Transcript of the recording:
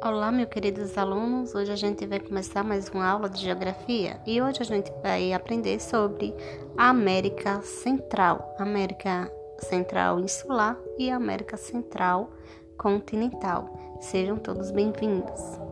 Olá, meus queridos alunos. Hoje a gente vai começar mais uma aula de geografia e hoje a gente vai aprender sobre a América Central, América Central Insular e América Central Continental. Sejam todos bem-vindos.